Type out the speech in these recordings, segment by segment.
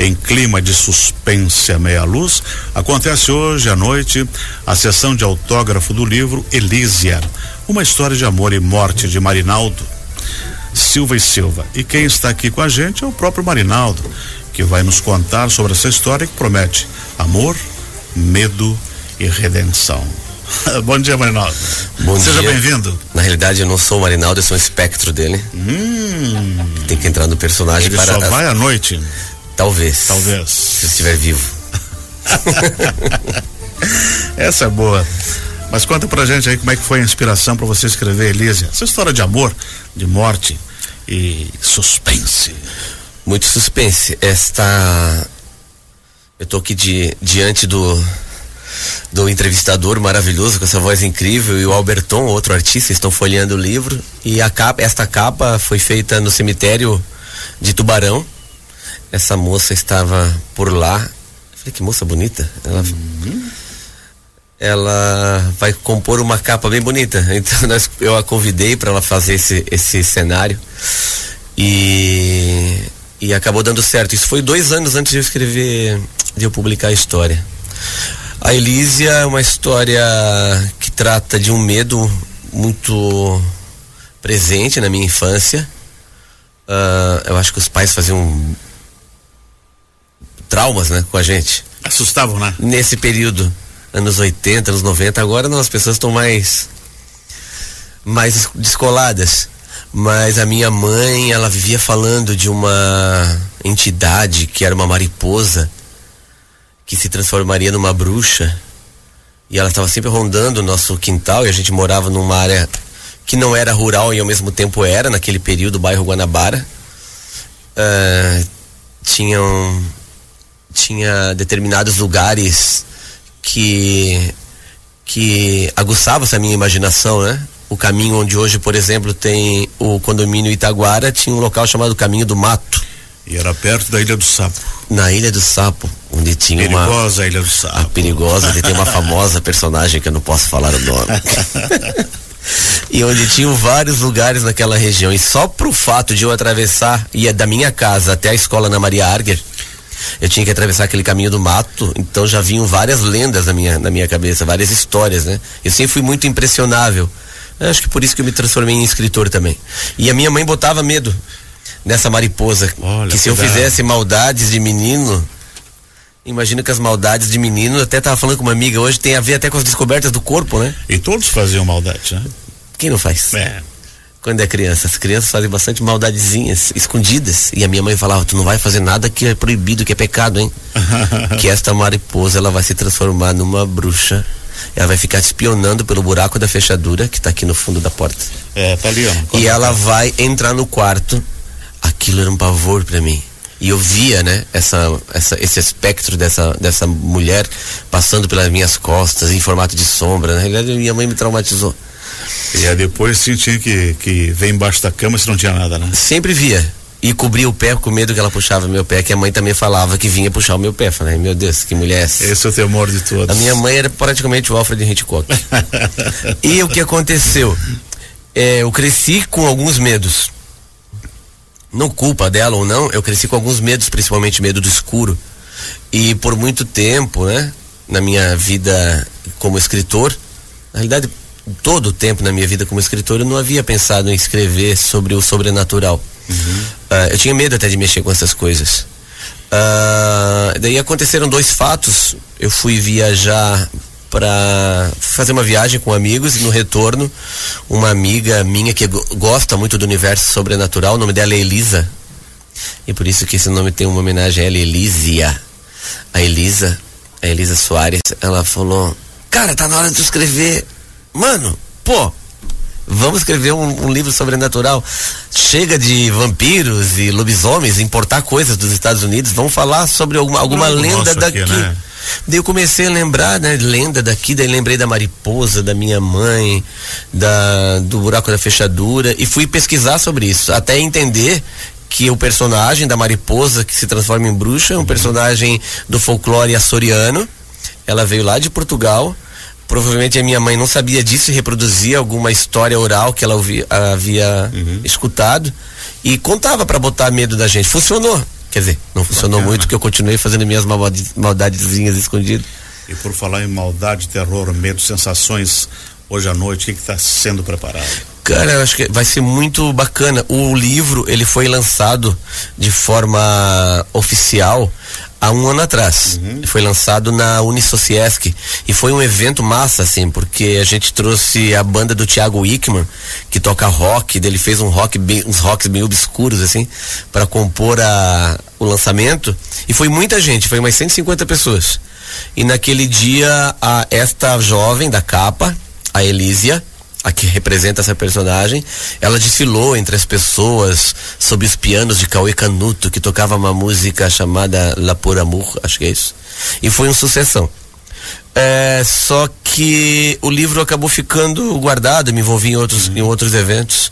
em clima de suspense à meia luz, acontece hoje à noite a sessão de autógrafo do livro Elísia, uma história de amor e morte de Marinaldo Silva e Silva. E quem está aqui com a gente é o próprio Marinaldo, que vai nos contar sobre essa história que promete amor, medo e redenção. Bom dia, Marinaldo. Bom Seja bem-vindo. Na realidade, eu não sou o Marinaldo, eu sou um espectro dele. Hum, Tem que entrar no personagem ele para. só vai à noite, Talvez. talvez. Se eu estiver vivo. Essa é boa. Mas conta pra gente aí como é que foi a inspiração para você escrever Elísia. Essa história de amor, de morte e suspense. Muito suspense. Esta. Eu tô aqui de, diante do. Do entrevistador maravilhoso com essa voz incrível e o Alberton, outro artista, estão folheando o livro. E a capa, esta capa foi feita no cemitério de Tubarão. Essa moça estava por lá. Eu falei, que moça bonita. Ela, ela vai compor uma capa bem bonita. Então nós, eu a convidei para ela fazer esse, esse cenário. E, e acabou dando certo. Isso foi dois anos antes de eu escrever, de eu publicar a história. A Elísia é uma história que trata de um medo muito presente na minha infância. Ah, eu acho que os pais faziam traumas, né, com a gente Assustavam, né? nesse período, anos 80, anos 90, agora não, as pessoas estão mais mais descoladas. Mas a minha mãe, ela vivia falando de uma entidade que era uma mariposa que se transformaria numa bruxa. E ela estava sempre rondando o nosso quintal e a gente morava numa área que não era rural e ao mesmo tempo era, naquele período, o bairro Guanabara. Ah, tinham tinha determinados lugares que que aguçava essa minha imaginação, né? O caminho onde hoje, por exemplo, tem o condomínio Itaguara, tinha um local chamado Caminho do Mato, E era perto da Ilha do Sapo. na Ilha do Sapo, onde tinha uma Perigosa Ilha do a Sapo. perigosa, onde tem uma famosa personagem que eu não posso falar o nome. e onde tinham vários lugares naquela região. E só pro fato de eu atravessar, ia da minha casa até a escola na Maria Arger, eu tinha que atravessar aquele caminho do mato, então já vinham várias lendas na minha, na minha cabeça, várias histórias, né? Eu sempre fui muito impressionável. Eu acho que por isso que eu me transformei em escritor também. E a minha mãe botava medo nessa mariposa. Olha, que se eu fizesse maldades de menino, Imagina que as maldades de menino, até tava falando com uma amiga hoje, tem a ver até com as descobertas do corpo, né? E todos faziam maldade, né? Quem não faz? É. Quando é criança, as crianças fazem bastante maldadezinhas, escondidas. E a minha mãe falava, tu não vai fazer nada que é proibido, que é pecado, hein? que esta mariposa, ela vai se transformar numa bruxa. Ela vai ficar espionando pelo buraco da fechadura, que tá aqui no fundo da porta. É, tá ali, ó. E ela vai entrar no quarto. Aquilo era um pavor para mim. E eu via, né, essa, essa, esse espectro dessa, dessa mulher passando pelas minhas costas em formato de sombra. Na realidade, minha mãe me traumatizou. E aí depois sim tinha que, que ver embaixo da cama se não tinha nada, né? Sempre via. E cobria o pé com medo que ela puxava meu pé, que a mãe também falava que vinha puxar o meu pé. Falei, meu Deus, que mulher é essa? Esse é o temor de todos. A minha mãe era praticamente o Alfred Hitchcock. e o que aconteceu? É, eu cresci com alguns medos. Não culpa dela ou não, eu cresci com alguns medos, principalmente medo do escuro. E por muito tempo, né, na minha vida como escritor, na realidade, todo o tempo na minha vida como escritor, eu não havia pensado em escrever sobre o sobrenatural. Ah, eu tinha medo até de mexer com essas coisas. Ah, daí aconteceram dois fatos. Eu fui viajar para fazer uma viagem com amigos e no retorno uma amiga minha que go- gosta muito do universo sobrenatural, o nome dela é Elisa. E por isso que esse nome tem uma homenagem a ela, Elísia. A Elisa, a Elisa Soares, ela falou: "Cara, tá na hora de escrever. Mano, pô, Vamos escrever um, um livro sobrenatural. Chega de vampiros e lobisomens, importar coisas dos Estados Unidos. Vamos falar sobre alguma, alguma lenda daqui. aqui, né? Daí eu comecei a lembrar, né, lenda daqui, daí lembrei da mariposa, da minha mãe, da, do buraco da fechadura, e fui pesquisar sobre isso, até entender que o personagem da mariposa que se transforma em bruxa é um personagem do folclore açoriano. Ela veio lá de Portugal. Provavelmente a minha mãe não sabia disso e reproduzia alguma história oral que ela havia escutado e contava para botar medo da gente. Funcionou. Quer dizer, não funcionou Bacana. muito porque eu continuei fazendo minhas maldadezinhas escondidas. E por falar em maldade, terror, medo, sensações, hoje à noite, o que está sendo preparado? Cara, eu acho que vai ser muito bacana. O livro, ele foi lançado de forma oficial há um ano atrás. Uhum. Foi lançado na Unisociesc e foi um evento massa, assim, porque a gente trouxe a banda do Thiago Wickman, que toca rock, ele fez um rock bem, uns rocks bem obscuros, assim, para compor a, o lançamento. E foi muita gente, foi umas 150 pessoas. E naquele dia, a, esta jovem da capa, a Elísia, a que representa essa personagem, ela desfilou entre as pessoas sob os pianos de Cauê Canuto, que tocava uma música chamada La Por Amour, acho que é isso. E foi uma sucessão. É, só que o livro acabou ficando guardado, me envolvi em outros, uhum. em outros eventos.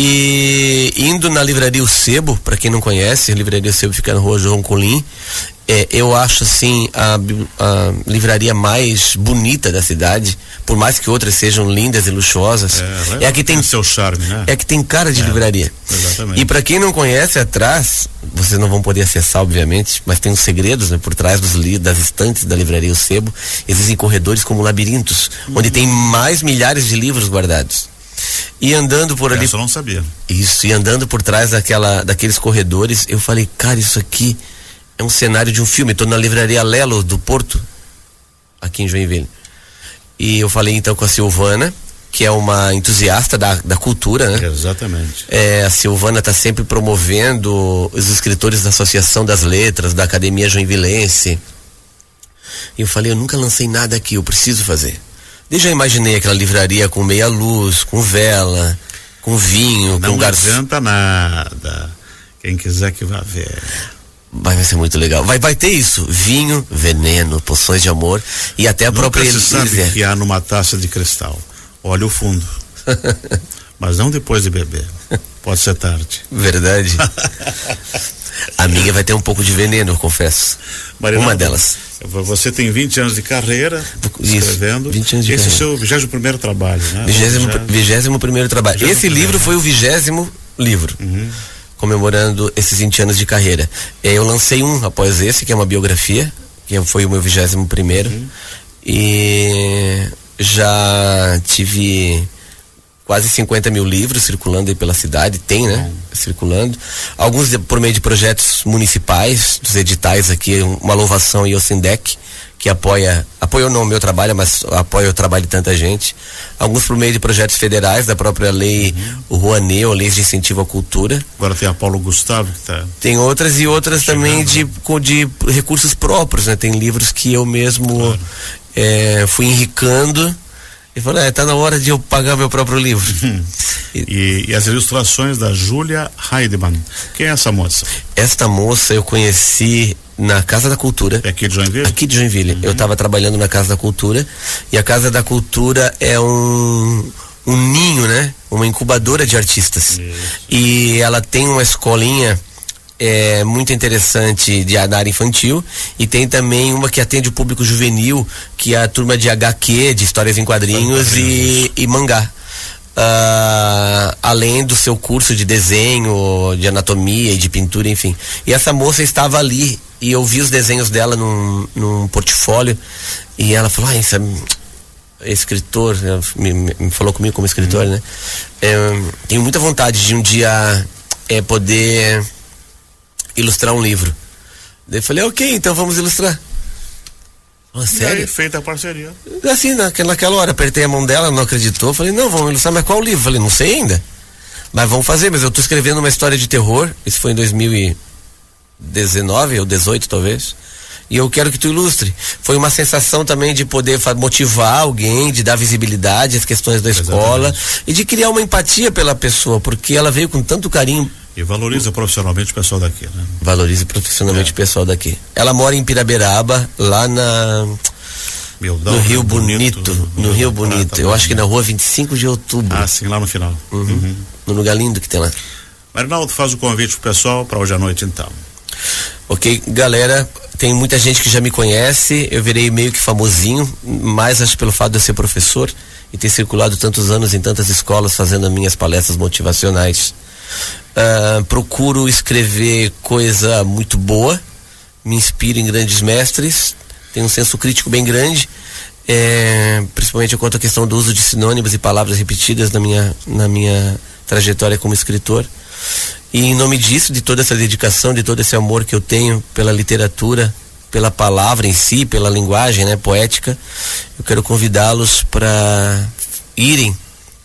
E indo na livraria O Sebo, para quem não conhece, a livraria O Sebo fica na rua João Colim, é, eu acho assim a, a, livraria mais bonita da cidade, por mais que outras sejam lindas e luxuosas. É, é a que tem, seu charme, né? É a que tem cara de é, livraria. Exatamente. E para quem não conhece atrás, vocês não vão poder acessar, obviamente, mas tem uns segredos né, por trás dos das estantes da livraria O Sebo. Existem corredores como labirintos, uhum. onde tem mais milhares de livros guardados. E andando por ali. Isso eu não sabia. Isso, e andando por trás daquela, daqueles corredores, eu falei, cara, isso aqui é um cenário de um filme. Estou na livraria Lelo do Porto, aqui em Joinville. E eu falei então com a Silvana, que é uma entusiasta da, da cultura, né? Exatamente. É, a Silvana está sempre promovendo os escritores da Associação das Letras, da Academia Joinvilense. E eu falei, eu nunca lancei nada aqui, eu preciso fazer. Desde já imaginei aquela livraria com meia luz, com vela, com vinho, Não com garçom. Não adianta nada. Quem quiser que vá ver. Vai, ser muito legal. Vai, vai ter isso: vinho, veneno, poções de amor e até a Nunca própria se sabe que há numa taça de cristal. Olha o fundo. Mas não depois de beber. Pode ser tarde. Verdade. a minha vai ter um pouco de veneno, eu confesso. Uma delas. Você tem 20 anos de carreira escrevendo. Isso, 20 anos de Esse carreira. é o seu vigésimo primeiro trabalho, né? Vigésimo, primeiro trabalho. Esse livro foi o vigésimo livro. Uhum comemorando esses 20 anos de carreira. Eu lancei um após esse, que é uma biografia, que foi o meu vigésimo primeiro. Uhum. E já tive quase 50 mil livros circulando aí pela cidade, tem, né? Uhum. Circulando. Alguns por meio de projetos municipais, dos editais aqui, uma louvação e o Sindec que apoia, apoiou não o meu trabalho, mas apoia o trabalho de tanta gente. Alguns por meio de projetos federais, da própria lei, uhum. o Rouanet, ou leis de incentivo à cultura. Agora tem a Paulo Gustavo que tá Tem outras e outras chegando, também de, né? de recursos próprios, né? Tem livros que eu mesmo claro. é, fui enricando e falei, é, tá na hora de eu pagar meu próprio livro. e, e, as ilustrações da Júlia Heidemann. Quem é essa moça? Esta moça eu conheci na Casa da Cultura. É aqui de Joinville? Aqui de Joinville. Uhum. Eu estava trabalhando na Casa da Cultura e a Casa da Cultura é um um ninho, né? Uma incubadora de artistas. Isso. E ela tem uma escolinha é, muito interessante de área infantil e tem também uma que atende o público juvenil, que é a turma de HQ, de histórias em quadrinhos e, e mangá. Uh, além do seu curso de desenho, de anatomia e de pintura, enfim. E essa moça estava ali e eu vi os desenhos dela num, num portfólio e ela falou, ah, esse é escritor, né, me, me, falou comigo como escritor, uhum. né? É, tenho muita vontade de um dia é, poder ilustrar um livro. Daí eu falei, ok, então vamos ilustrar. Oh, sério? Aí, feita a parceria. Assim, naquela, naquela hora, apertei a mão dela, não acreditou. Falei, não, vamos ilustrar, mas qual livro? Falei, não sei ainda. Mas vamos fazer, mas eu estou escrevendo uma história de terror. Isso foi em 2019 ou 18 talvez. E eu quero que tu ilustre. Foi uma sensação também de poder motivar alguém, de dar visibilidade às questões da escola Exatamente. e de criar uma empatia pela pessoa, porque ela veio com tanto carinho e valoriza profissionalmente o pessoal daqui, né? Valoriza profissionalmente é. o pessoal daqui. Ela mora em Piraberaba, lá na. Mildão, no Rio Bonito, Bonito no, Rio Bonito. Prata, Eu acho que na rua 25 de outubro. Ah, sim, lá no final. Uhum. Uhum. No lugar lindo que tem lá. Marinaldo, faz o convite pro pessoal para hoje à noite então. Ok, galera, tem muita gente que já me conhece, eu virei meio que famosinho, mais acho pelo fato de eu ser professor e ter circulado tantos anos em tantas escolas fazendo minhas palestras motivacionais. Uh, procuro escrever coisa muito boa, me inspiro em grandes mestres, tenho um senso crítico bem grande, é, principalmente quanto à questão do uso de sinônimos e palavras repetidas na minha, na minha trajetória como escritor. E em nome disso, de toda essa dedicação, de todo esse amor que eu tenho pela literatura, pela palavra em si, pela linguagem né, poética, eu quero convidá-los para irem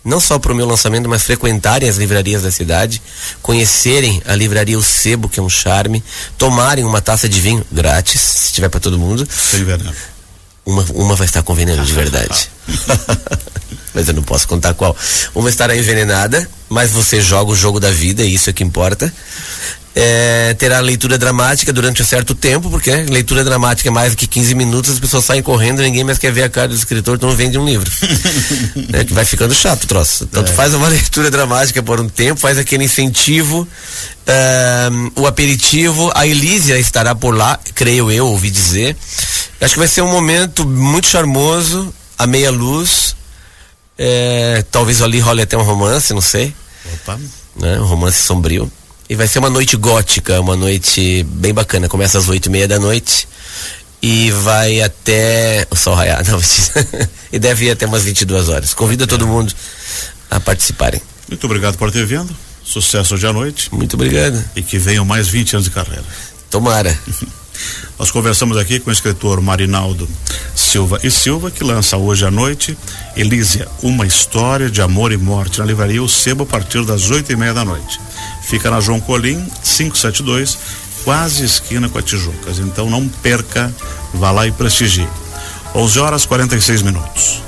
não só para o meu lançamento, mas frequentarem as livrarias da cidade, conhecerem a livraria O Sebo, que é um charme, tomarem uma taça de vinho grátis, se tiver para todo mundo. Sem veneno. Uma, uma vai estar com veneno de verdade. mas eu não posso contar qual. Uma estará envenenada, mas você joga o jogo da vida, e isso é que importa é, terá leitura dramática durante um certo tempo, porque leitura dramática é mais do que 15 minutos, as pessoas saem correndo, ninguém mais quer ver a cara do escritor, então vende um livro. é, que vai ficando chato o troço. Tanto é. faz uma leitura dramática por um tempo, faz aquele incentivo, é, o aperitivo, a Elísia estará por lá, creio eu, ouvi dizer. Acho que vai ser um momento muito charmoso, a meia luz. É, talvez ali role até um romance, não sei. Opa. Né, um romance sombrio. E vai ser uma noite gótica, uma noite bem bacana. Começa às oito e meia da noite e vai até o sol raiar. Não, e deve ir até umas 22 horas. Convido todo mundo a participarem. Muito obrigado por ter vindo. Sucesso hoje à noite. Muito obrigado. E que venham mais 20 anos de carreira. Tomara. Nós conversamos aqui com o escritor Marinaldo Silva e Silva, que lança hoje à noite Elísia, uma história de amor e morte na livraria O Sebo a partir das oito e meia da noite. Fica na João Colim, 572, quase esquina com a Tijucas. Então não perca, vá lá e prestigie. 11 horas 46 minutos.